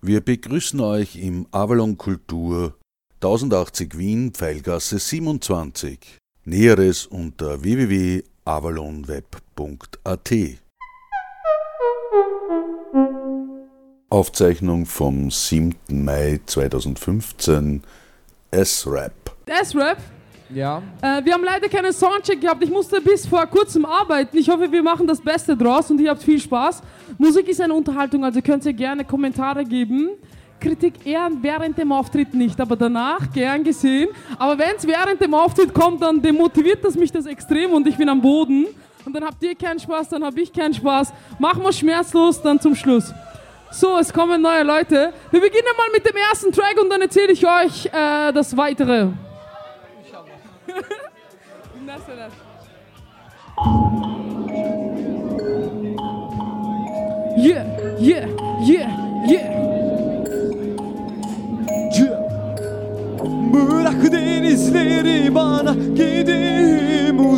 Wir begrüßen euch im Avalon Kultur 1080 Wien, Pfeilgasse 27. Näheres unter www.avalonweb.at. Aufzeichnung vom 7. Mai 2015 S-Rap. S-Rap? Ja. Äh, wir haben leider keinen Soundcheck gehabt. Ich musste bis vor kurzem arbeiten. Ich hoffe, wir machen das Beste draus und ihr habt viel Spaß. Musik ist eine Unterhaltung, also könnt ihr gerne Kommentare geben. Kritik eher während dem Auftritt nicht, aber danach gern gesehen. Aber wenn es während dem Auftritt kommt, dann demotiviert das mich das extrem und ich bin am Boden. Und dann habt ihr keinen Spaß, dann habe ich keinen Spaß. Machen wir schmerzlos, dann zum Schluss. So, es kommen neue Leute. Wir beginnen mal mit dem ersten Track und dann erzähle ich euch äh, das Weitere. Yeah, yeah, yeah, yeah. Bırak denizleri bana gideyim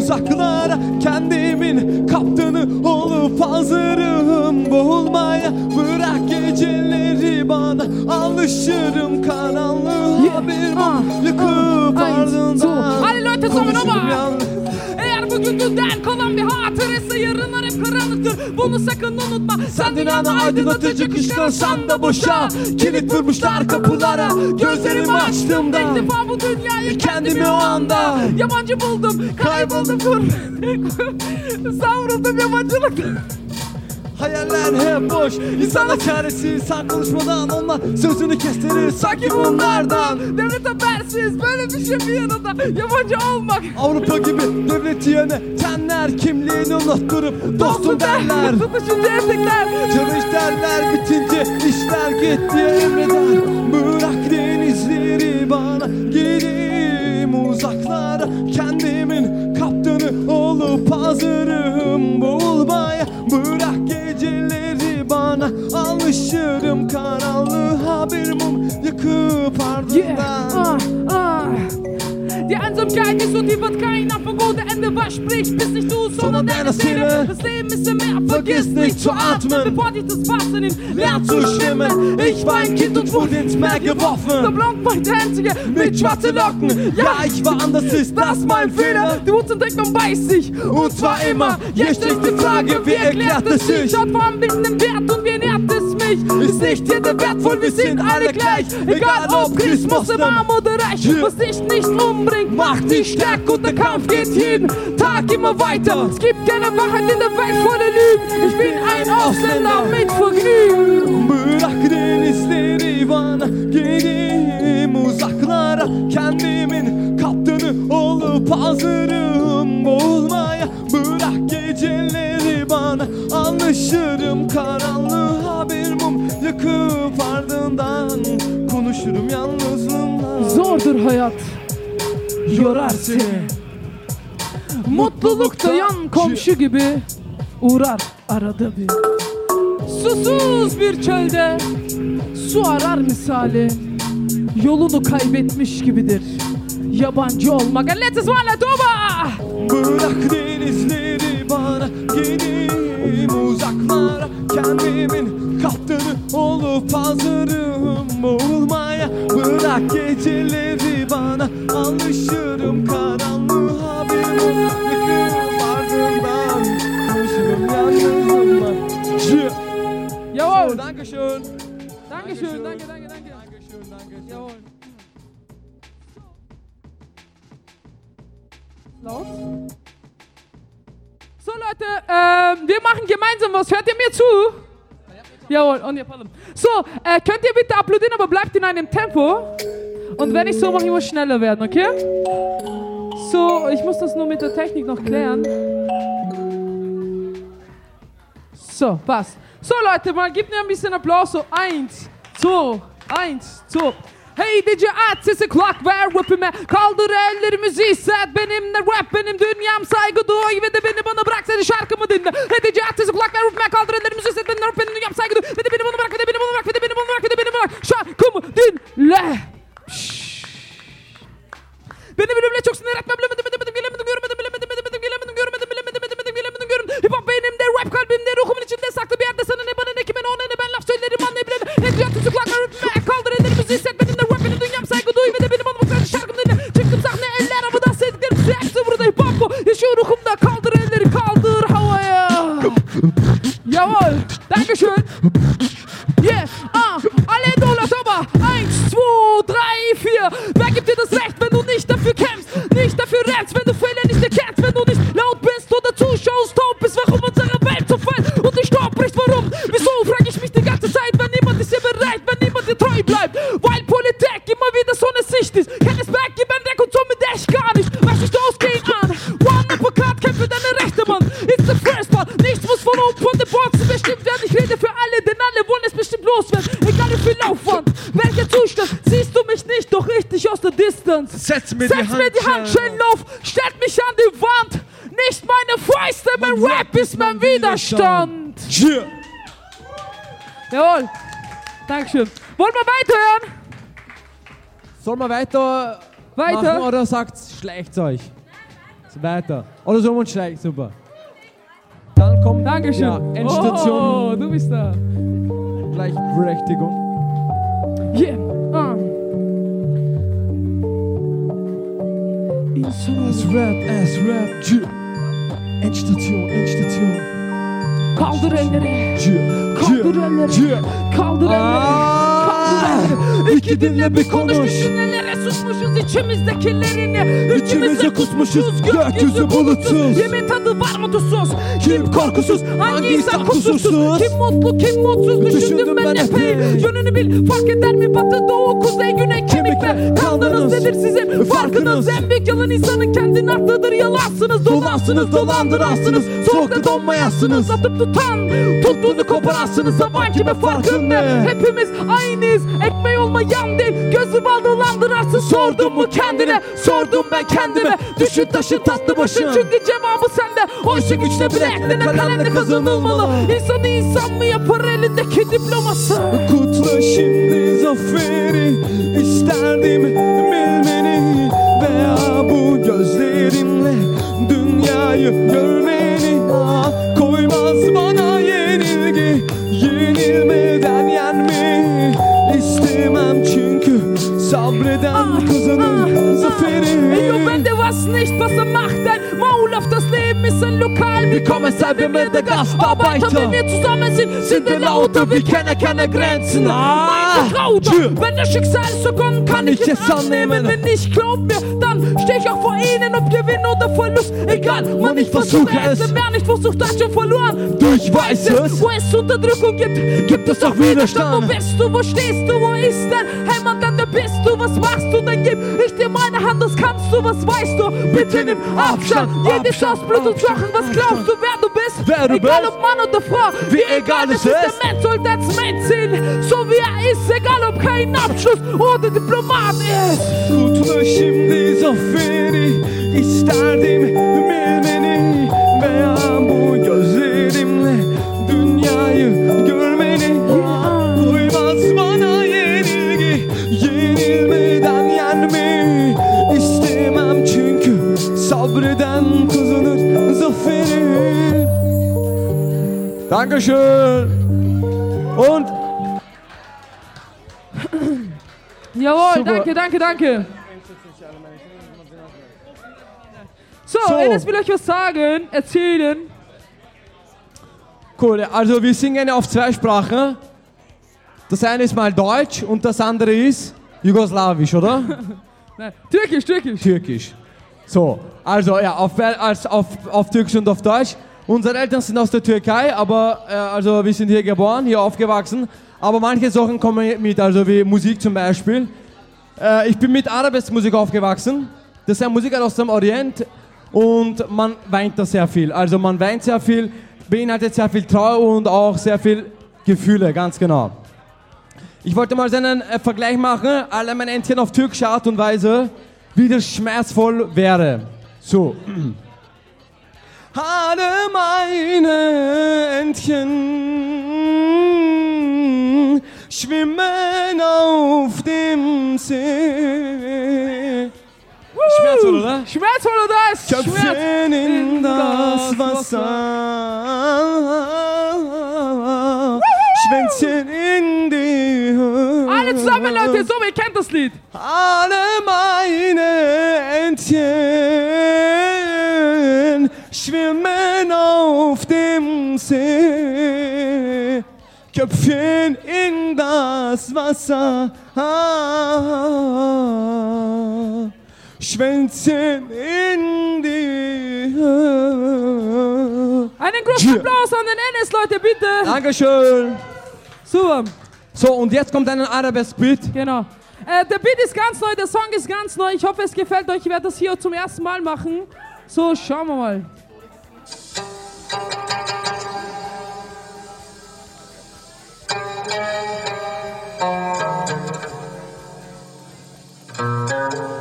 uzaklara Kendimin kaptanı olup hazırım. Boğulmaya Bırak geceleri bana alışırım karanlığa. Yeah, Bir ah, mum ah, ardından Leute zusammen konuşurum nochmal. yalnız. Bugün dünden kalan bir hatırası yarınlar hep karanlıktır. Bunu sakın unutma. Sen dünyanı aydınlatıcı kışkırsan da boşa. Kilit vurmuşlar kapılara. Gözlerimi açtığımda İlk defa bu dünyayı Kendimi o anda Yabancı buldum. Kayboldum. Kur Savruldum yabancılıkta Hayaller hep boş. İnsanlar çaresiz Sen konuşmadan onlar sözünü kestirir Sanki bunlardan. Devlet habersiz böyle bir şey bir yanında. Yabancı olmak. Avrupa gibi devleti yönetenler Kimliğini unutturup dostum derler. Tutuşunca erkekler Çalış derler bitince işler git diye emreder. Bırak denizleri bana gideyim uzaklara. Kendimin kaptanı olup hazırım boğulmaya Bırak geceleri bana alışırım. Karanlığa Bir mum yakıp Yeah, ardından ah, gute Ende verspricht, bis nicht du, sondern deine Seele. Das Leben ist im Meer, vergiss nicht zu atmen, bevor dich das Wasser nimmt, lern zu schwimmen. Ich war ein Kind und wurde ins Meer Der geworfen. Blanc war der Einzige mit schwarzen Locken. Ja, ich war anders, ist das mein Fehler? Die Wut entdeckt, man beißt sich. Und zwar immer, hier stellt die Frage, wie erklärt es sich? Schaut vor allem den Wert und wie mich? Ist nicht jeder wertvoll, wir sind alle gleich Egal ob Christ, Moslem, oder reich, was dich nicht umbringt, macht dich stark und der Kampf geht jeden Tag immer weiter. Es gibt keine Wahrheit in der Welt voller Lügen. Ich bin ein Ausländer mit Vergnügen. Bırak denizleri bana gideyim uzaklara Kendimin kaptanı olup hazırım boğulmaya Bırak geceleri bana alışırım hayat, yorar seni. Mutlulukta yan komşu gibi uğrar arada bir. Susuz bir çölde su arar misali yolunu kaybetmiş gibidir. Yabancı olmak. Let's one toba. Bırak denizleri bana gideyim uzaklara Kendimin kaptanı olup hazırım boğulmaya Bırak geceleri bana alışırım karanlığa Bir yakıp ardından konuşurum yalnızlığımla Yeah. Jawohl. Dankeschön. Dankeschön, danke, danke, danke. Dankeschön, danke. Jawohl. Laut. So Leute, ähm, wir machen gemeinsam was. Hört ihr mir zu? Jawohl, und ihr. So, äh, könnt ihr bitte applaudieren, aber bleibt in einem Tempo. Und wenn ich so mache, ich muss schneller werden, okay? So, ich muss das nur mit der Technik noch klären. So, passt. So Leute, mal gebt mir ein bisschen Applaus. So, eins, zwei, eins, zwei. Hey DJ aç sesi kulak ver rapime Kaldır ellerimizi hisset Benimle rap benim dünyam saygı duy Ve de beni bana bırak seni şarkımı dinle Hey DJ aç sesi kulak ver rapime Kaldır ellerimizi hisset Benimle rap benim dünyam saygı duy Ve de beni bana bırak Ve de beni bana bırak Ve de beni bana bırak Ve de beni bana bırak Şarkımı dinle Setz mir Setz die mir die Handschellen auf, stellt mich an die Wand. Nicht meine Fäuste, mein Rap ist mein Widerstand. Yeah. Jawohl. Dankeschön. Wollen wir weiterhören? Sollen wir weiter, Weiter. machen oder sagt schleicht euch? So weiter. Oder sollen wir uns schleichen? Super. Dann kommt Dankeschön. Ja, Endstation, Oh, du bist da. Gleichberechtigung. Yeah. Ah. Es Rap, es Rap. Yeah. Endstation, Endstation. Kaldır elleri. Yeah. Kaldır elleri. Yeah. Kaldır elleri. Aa! Kaldır elleri. İki dinle bir konuş. Düşüncelere susmuşuz içimizdekilerini. İçimize kusmuşuz, gökyüzü bulutsuz. Yemin tadı var mı tuzsuz? Kim korkusuz, Hangi insan kusursuz? Kim mutlu kim mutsuz? Düşündüm ben epey. Yönünü bil fark eder mi batı doğu kuzey güney kemikler. Kandınız nedir sizin farkınız? En büyük yalan insanın kendini arttıdır yalansınız. Dolansınız dolandıransınız. Soğukta donmayasınız. Atıp tutan tuttuğunu koparansınız. Zaman kime farkın ne? Hepimiz aynıyız. Ekmeği olmayan değil. Gözü bal dolandırarsın. Sordun mu kendine? Sordum ben kendime. Düşün taşı tatlı başın. Çünkü cevabı sende. Oysa güçle bileklerine kalemle kazanılmalı. İnsanı insan mı yapar elindeki diploması? Kutla şimdi zaferi isterdim bilmeni Veya bu gözlerimle dünyayı görmeni Ah, Koymaz bana yenilgi yenilmeden yenmeyi istemem çünkü sabreden kazanır zaferi Jo, wenn du was nicht besser macht, dein Maul auf das Leben ist ein Lokal. Wir kommen wir mit der Gastarbeiter. Wenn wir zusammen sind, wir lauter. Wir kennen keine Grenzen. Mein Vertrauter, wenn das Schicksal so kommt, kann ich es annehmen. Wenn nicht glaubt mir, dann steh ich auch vor ihnen, ob Gewinn oder Verlust. Egal, man, ich versuche es. Wer nicht versucht, hat schon verloren. Du, ich weiß es. Wo es Unterdrückung gibt, gibt es auch Widerstand. Wo bist du, wo stehst du, wo ist dein Heimatland, bist du, was machst du, dann gib ich dir meine Hand, das kannst du, was weißt du, bitte nimm Abstand. Jedes aus Blut und Sachen, was glaubst du, wer du bist? Wer du egal bist? ob Mann oder Frau, Wie egal es ist. Der Mensch sollte als Mensch sehen, so wie er ist, egal ob kein Abschluss oder Diplomat ist. Şimdi zaferi isterdim bilmeni Dankeschön und Jawohl, Super. danke, danke, danke. So, So. Enes will euch was sagen, erzählen. Cool, also wir singen auf zwei Sprachen. Das eine ist mal Deutsch und das andere ist Jugoslawisch, oder? Nein, Türkisch, Türkisch. Türkisch. So, also ja, auf, als, auf, auf Türkisch und auf Deutsch. Unsere Eltern sind aus der Türkei, aber äh, also wir sind hier geboren, hier aufgewachsen. Aber manche Sachen kommen mit, also wie Musik zum Beispiel. Äh, ich bin mit Arabesque-Musik aufgewachsen. Das ist eine Musik aus dem Orient und man weint da sehr viel. Also man weint sehr viel, beinhaltet sehr viel Trauer und auch sehr viel Gefühle, ganz genau. Ich wollte mal einen äh, Vergleich machen, alle meine Entchen auf türkische Art und Weise, wie das schmerzvoll wäre. So. Alle meine Entchen schwimmen auf dem See. Schmerzvoll, oder? Schmerzvoll oder das? Köpfen in das Wasser, Schwänzchen in die Höhe. Alle zusammen, Leute, so, ihr kennt das Lied. Alle meine Entchen schwimmen auf dem See. Köpfchen in das Wasser. Ah, Schwänzen in die Höhe. Einen großen. Applaus an den Ennis, Leute, bitte. Dankeschön. Super, So, und jetzt kommt ein Arabesque-Beat. genau. Äh, der Beat ist ganz neu, der Song ist ganz neu. Ich hoffe, es gefällt euch. Ich werde das hier zum ersten Mal machen. So, schauen wir mal. thank you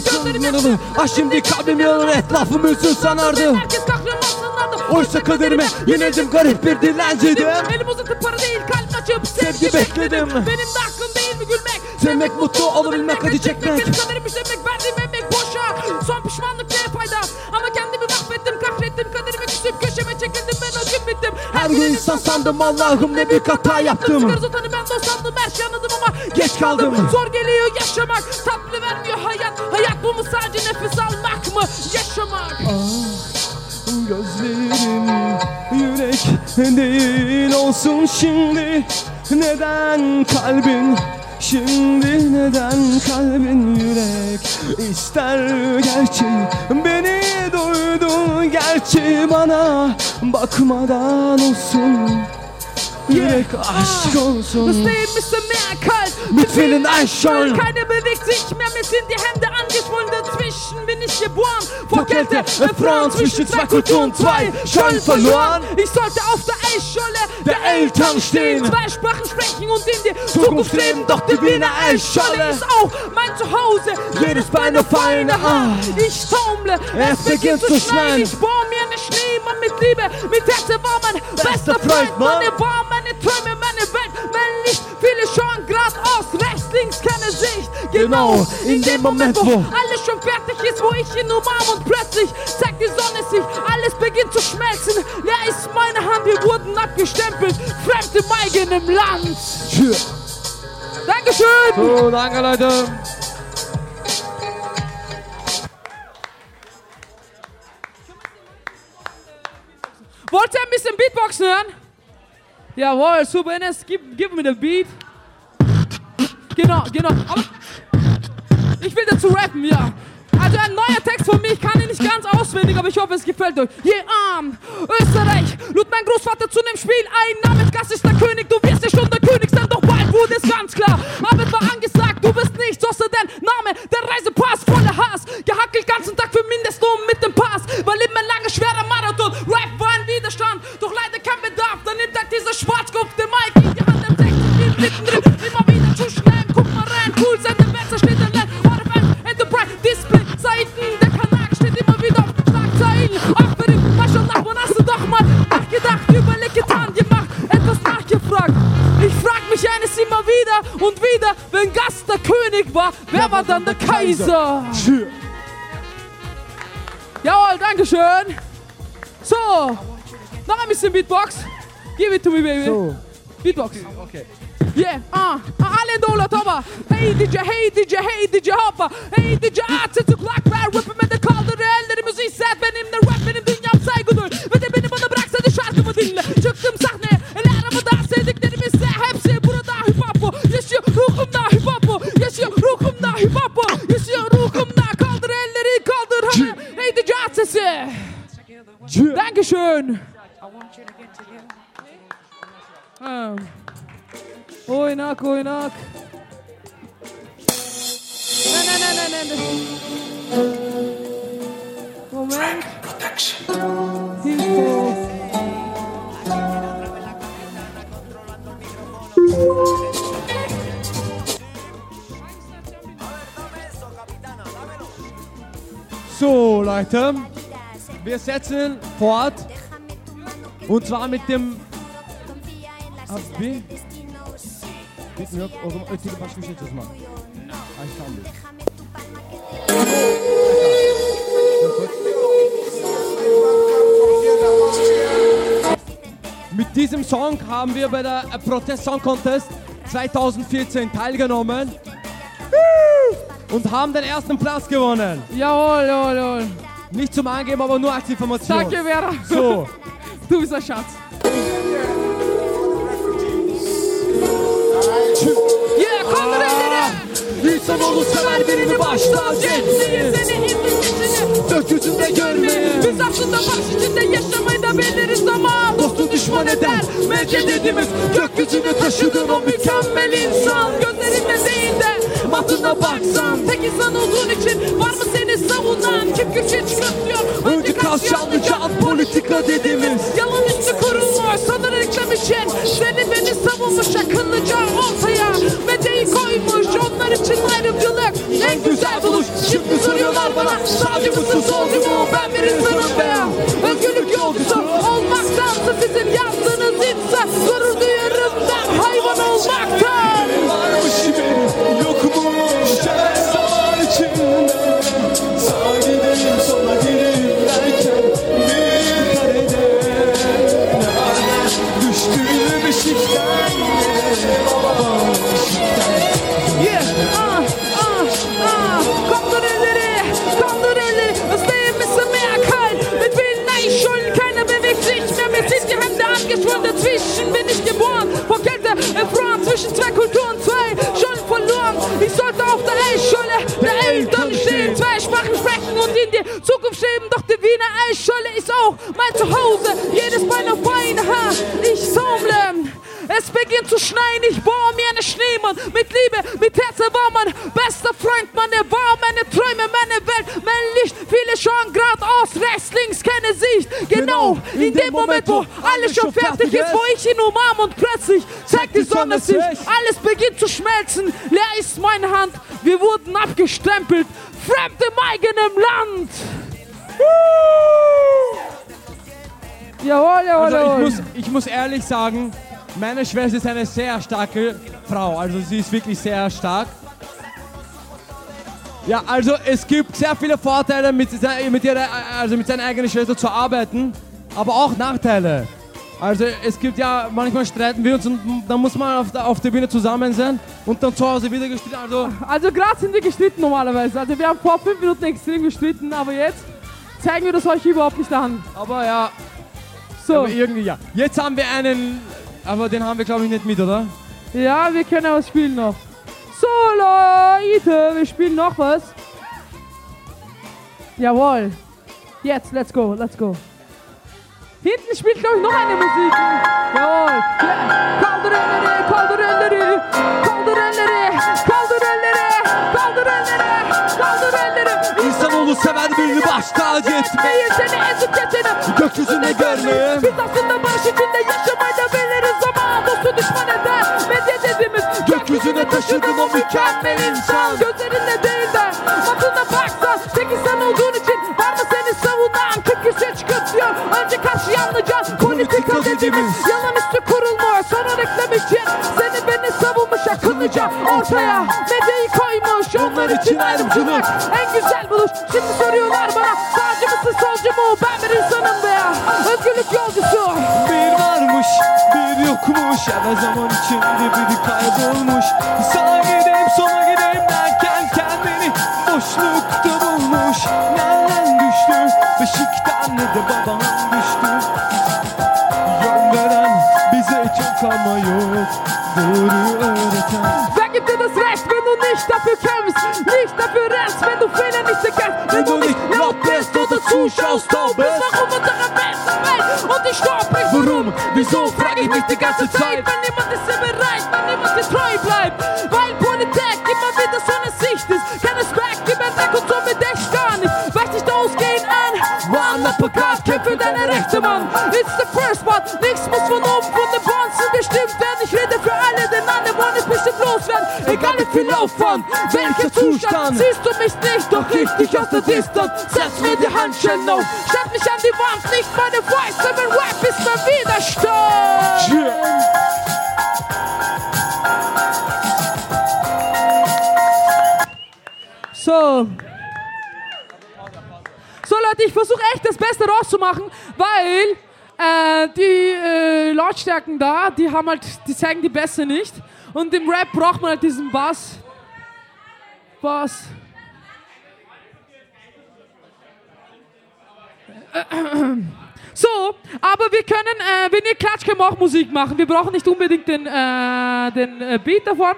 şimdi kanlarımı. Ah şimdi kalbim yanır etrafım üzül sanardı Herkes kahraman sanardı Oysa kaderime yenildim garip bir dilenciydim Elim uzatıp para değil kalp açıp sevgi, bekledim. Benim de hakkım değil mi gülmek Sevmek, mutlu olabilmek, acı çekmek. Benim kaderim işlemek verdiğim Her gün insan sandım Allah'ım ne büyük hata yaptım Sigara utanı ben dost sandım her şey anladım ama Geç kaldım. Zor geliyor yaşamak Tatlı vermiyor hayat. Hayat bu mu sadece nefes almak mı? Yaşamak. Gözlerim yürek değil olsun şimdi. Neden kalbin Şimdi neden kalbin yürek? İster gerçi Beni doydu gerçi bana bakmadan olsun. Yürek ah, aşk olsun. Nasıl değilmişsin ne akal? Bütün aşk Keine bewegt sich mehr, mir sind die Hände angeschwollen Dazwischen bin ich geboren. Vor Kälte, Kälte, erfroren zwischen zwei Kulturen Zwei Schollen verloren. Ich sollte auf der Eisscholle der Eltern stehen. Zwei Sprachen sprechen und in die Zukunft leben Doch die Wiener Eisscholle ist auch mein Zuhause. Jedes Bein auf eine Art. Ich taumle, Es beginnt zu schneien. Ich baue mir eine Schneemann mit Liebe Mit Herze war mein bester Freund Mann. Meine war meine Träume, meine Welt, mein Licht Viele schauen geradeaus, rechts, links, keine Sicht Genau, in dem Moment, wo- alles schon fertig ist, wo ich ihn umarm Und plötzlich zeigt die Sonne sich Alles beginnt zu schmelzen Leer ist meine Hand, wir wurden abgestempelt Fremd im eigenen Land Dankeschön! So, danke Leute. Wollt ihr ein bisschen Beatboxen hören? Jawohl, super, Ines, gib, gib mir den Beat. Genau, genau. Aber ich will dazu rappen, ja. Also ein neuer Text von mir, ich kann ihn nicht ganz auswendig, aber ich hoffe, es gefällt euch. Je arm, Österreich, lud mein Großvater zu dem Spiel ein. Namens Gast ist der König, du wirst ja schon der König sein, doch bald wurde es ganz klar. Arbeit war angesagt, du bist nichts, außer dein Name, der Reisepass voller Hass. Gehackelt ganzen Tag für Mindestlohn mit dem Pass, weil ein langer, schwerer Marathon. Rap war ein Widerstand, doch leider kein Bedarf. Dann nimmt halt dieser Schwarzkopf den Mike in die Hand, im 60 Spiel mittendrin, cool sein, der Besser steht allein. RFM, Enterprise, Display, Seiten, der Kanal steht immer wieder auf Schlagzeilen. Achtung, Maschallah, wann hast du doch mal nachgedacht, überlegt, getan, gemacht, etwas nachgefragt. Ich frag mich eines immer wieder und wieder, wenn Gast der König war, wer war dann der Kaiser? Jawohl, Dankeschön. So, noch ein bisschen Beatbox. Give it to me, baby. So, Beatbox. okay. Yeah, ah, ah, alle Dollar Topper. Hey DJ, hey DJ, hey DJ Hopper. Hey DJ Arzt, zu Clark, wer rappen med det kalde reelle musik set benim de rap benim dünyam saygıdır. Ve de beni bana bıraksa da şarkımı dinle. Çıktım sahneye, el arama da sevdiklerimizle hepsi burada hip hop'u. Yaşıyor ruhumda hip hop'u. Yaşıyor ruhumda hip hop'u. Yaşıyor ruhumda kaldır elleri kaldır havaya. Hey DJ Arzt sesi. Dankeschön. Ah. Oynak oynak. Ne ne ne ne ne ne. Moment. Hilfe. So, Leute. wir setzen fort. Und zwar mit dem. Abi. Bitte mir o zaman öteki başka bir şey çalışma. Ay tamam. Mit diesem Song haben wir bei der Protest Song Contest 2014 teilgenommen und haben den ersten Platz gewonnen. Jawohl, jawohl, jawohl. Nicht zum Angeben, aber nur als Information. Danke, Vera. So, Du bist ein Schatz. Rein, İnsanoğlu sever birini baştan Seni seni Gökyüzünde görmeye Biz aslında baş içinde yaşamayı da biliriz ama Dostu düşman eder. Medya dediğimiz gökyüzüne taşıdığın o mükemmel insan. Gözlerinde değil de Matına baksan. Tek insan olduğun için var mı seni savunan? Kim güçe çıkartıyor? Önce kas canlı can politika dediğimiz. Yalan üstü kurulmuş sanır reklam için. Seni beni savunmuş akıllıca. ortaya Dazwischen bin ich geboren. Vor Kälte erfroren. Zwischen zwei Kulturen, zwei schon verloren. Ich sollte auf der Eisscholle der Eltern stehen. Zwei Sprachen sprechen und in die Zukunft schweben. Doch die Wiener Eisscholle ist auch mein Zuhause. Jedes Bein auf ein Haar. Ich sammle. Es beginnt zu schneien, ich baue mir eine Schneemann. Mit Liebe, mit Herz, er war mein bester Freund, Mann. Er war meine Träume, meine Schauen grad aus rechts, links, keine Sicht. Genau, in dem Moment, wo alles schon fertig ist, wo ich ihn umarm und plötzlich zeigt die Sonne sich. Alles beginnt zu schmelzen. Leer ist meine Hand. Wir wurden abgestempelt. Fremd im eigenen Land. Jawohl, jawohl, Also ich jawohl. muss, ich muss ehrlich sagen, meine Schwester ist eine sehr starke Frau. Also sie ist wirklich sehr stark. Ja, also es gibt sehr viele Vorteile mit, mit, ihrer, also mit seiner eigenen Schwester zu arbeiten, aber auch Nachteile. Also es gibt ja, manchmal streiten wir uns und dann muss man auf der, auf der Bühne zusammen sein und dann zu Hause wieder gestritten. Also Also gerade sind wir gestritten normalerweise. Also wir haben vor fünf Minuten extrem gestritten, aber jetzt zeigen wir das euch überhaupt nicht an. aber ja, So, aber irgendwie ja. Jetzt haben wir einen, aber den haben wir glaube ich nicht mit, oder? ja, wir können was spielen noch. So Leute, wir spielen noch was. Jawohl. Jetzt, let's go, let's go. Hinten spielt, glaube ich, noch eine Musik. Jawohl. Ja. Kaldır elleri, kaldır elleri, kaldır elleri, kaldır elleri, kaldır elleri, kaldır elleri. İnsanoğlu sever birini baş tacı etmeyi. Seni ezip geçeni Gökyüzüne görmeye. Biz taşıdın o mükemmel insan. Gözlerinde değil de matına baksan Tek insan olduğun için var mı seni savunan Kırk çıkartıyor. Önce karşı yanlıcan Politika dediğimiz yalan üstü kurulmuş Sonra reklam için seni beni savunmuş akıllıca Ortaya medyayı koymuş. Onlar için ayrımcılık. En güzel buluş. Şimdi soruyorlar bana Sağcı mısın solcu mu? Ben bir insanım veya bir yokmuş Her zaman içinde biri kaybolmuş. Sağa gideyim, sola gideyim derken Kendini boşlukta bulmuş. Nereden düştü? Beşikten ne de babam düştü. Yol veren bize çok ama yok. Doğruyu öğreten. Wer gibt dir das Recht, wenn du nicht dafür kämpfst, nicht dafür rennst, wenn du Fehler nicht erkennst, wenn du nicht laut bist oder zuschaust, taub bist, warum unsere besten Welt und Staub bricht, warum, wieso, frag ich mich die ganze Zeit, wenn niemand ist dir bereit, wenn niemand dir treu bleibt, weil Politik immer wieder so eine Sicht ist, kein Respekt, ein Weg und somit echt gar nicht, weich nicht ausgehen an, One Uppercut, kämpf für deine Rechte, Mann, it's the first one, nichts muss von oben von den Bonzen bestimmt werden, ich rede für alle denn alle wollen es bestimmt loswerden. Egal wie viel Aufwand, welcher Zustand, siehst du mich nicht, doch richtig aus der Distanz. Setz mir die Handschellen auf, stell mich an die Wand, nicht meine Voice, ich versuche echt das Beste rauszumachen, weil äh, die äh, Lautstärken da, die haben halt, die zeigen die Bässe nicht. Und im Rap braucht man halt diesen Bass. Bass. So, aber wir können, äh, wenn ihr klatscht, können wir auch Musik machen. Wir brauchen nicht unbedingt den, äh, den äh, Beat davon.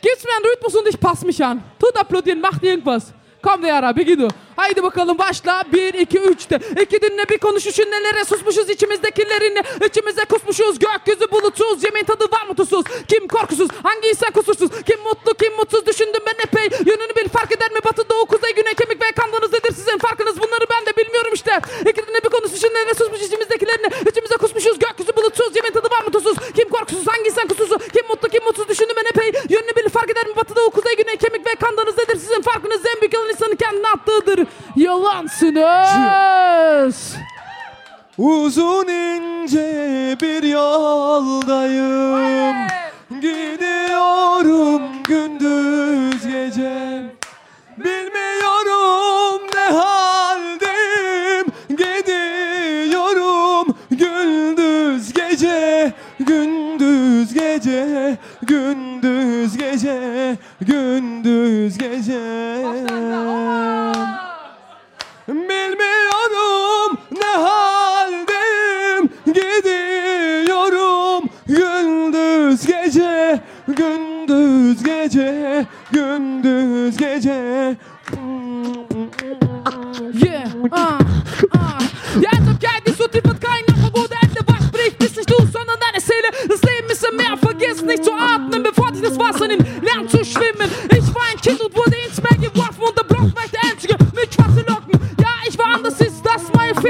Gib's mir einen Rhythmus und ich passe mich an. Tut applaudieren, macht irgendwas. Kom Vera, Begino. Haydi bakalım başla. 1, 2, 3'te. İki dinle bir konuşuşun nelere susmuşuz içimizdekilerini. İçimize kusmuşuz gökyüzü bulutsuz. Yemin tadı var mı tuzsuz? Kim korkusuz? Hangi insan kusursuz? Kim mutlu kim mutsuz? Düşündüm ben epey. Yönünü bil fark eder mi? Batı doğu kuzey güney kemik ve kandınız nedir sizin farkınız? Bunları ben de bilmiyorum işte. İki dinle bir konuşuşun nelere susmuş içimizdekilerini. İçimize kusmuşuz gökyüzü bulutsuz. Yemin tadı var mı tuzsuz? Kim korkusuz? Hangi insan kusursuz? Kim mutlu kim mutsuz? Düşündüm ben epey. Yönünü bil fark eder mi? Batı doğu kuzey güney kemik ve kandınız nedir sizin farkınız? En büyük yalan insanın kendine attığıdır. Yalansınız. Uzun ince bir yoldayım. Gidiyorum gündüz gece Bilmiyorum ne haldeyim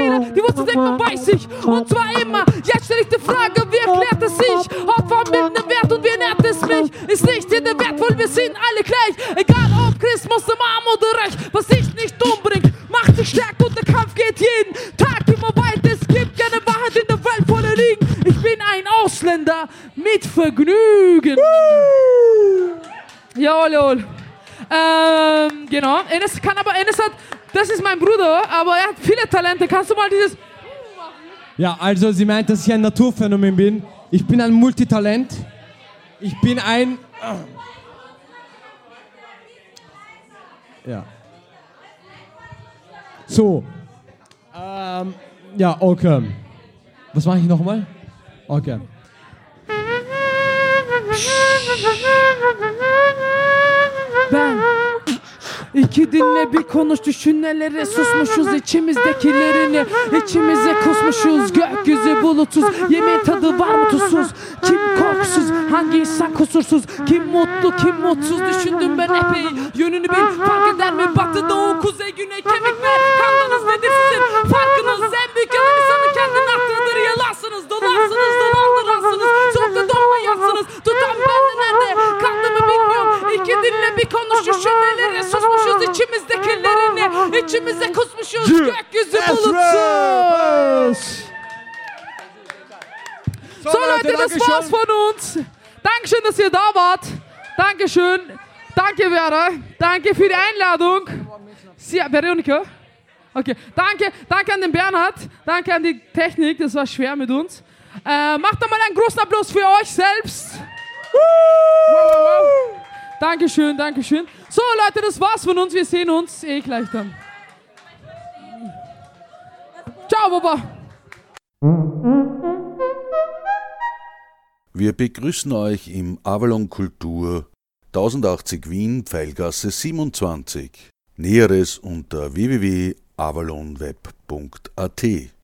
Fehler? Die Wurzel denkt man bei sich und zwar immer. Jetzt stelle ich die Frage, wie erklärt es sich? Opfer bilden den Wert und wie ernährt es mich? Ist nicht in der Wert, weil wir sind alle gleich. Egal ob Christ, Muslim, arm oder reich. Was dich nicht umbringt, macht dich stark und der Kampf geht jeden Tag immer weiter. Es gibt keine Wahrheit in der Welt voller Liegen. Ich bin ein Ausländer mit Vergnügen. Jawohl, jawohl. Ähm, genau. Enes kann aber, Enes hat, das ist mein Bruder, aber er hat viele Talente. Kannst du mal dieses, Ja, also sie meint, dass ich ein Naturphänomen bin. Ich bin ein Multitalent. Ich bin ein. Ja. So. Ähm, ja, okay. Was mache ich nochmal? Okay. ben. İki dinle bir konuş düşün nelere susmuşuz. İçimizdekilerini içimize kusmuşuz. Gökyüzü bulutsuz. Yemeğin tadı var mı tuzsuz? Kim korkusuz? Hangi insan kusursuz? Kim mutlu kim mutsuz? Düşündüm ben epey. Yönünü bil. Fark eder mi? Batı doğu kuzey güney kemik ve kandınız nedir sizin. Farkınız en büyük yalan insanın kendini attığıdır. Yalansınız dolansınız dolandıransınız soğukta donmayansınız tutan bende nerede dinle bir konuş düşün nelere susmuşuz içimizdekilerini içimize kusmuşuz gökyüzü bulutsuz. So Leute, das war's von uns. Dankeschön, dass ihr da wart. Dankeschön. Danke, Vera. Danke für die Einladung. Sie, Veronika? Okay, danke, danke an den Bernhard. Danke an die Technik, das war schwer mit uns. Äh, macht doch mal einen großen Applaus für euch selbst. Dankeschön, Dankeschön. So, Leute, das war's von uns. Wir sehen uns eh gleich dann. Ciao, Baba. Wir begrüßen euch im Avalon Kultur 1080 Wien, Pfeilgasse 27. Näheres unter www.avalonweb.at.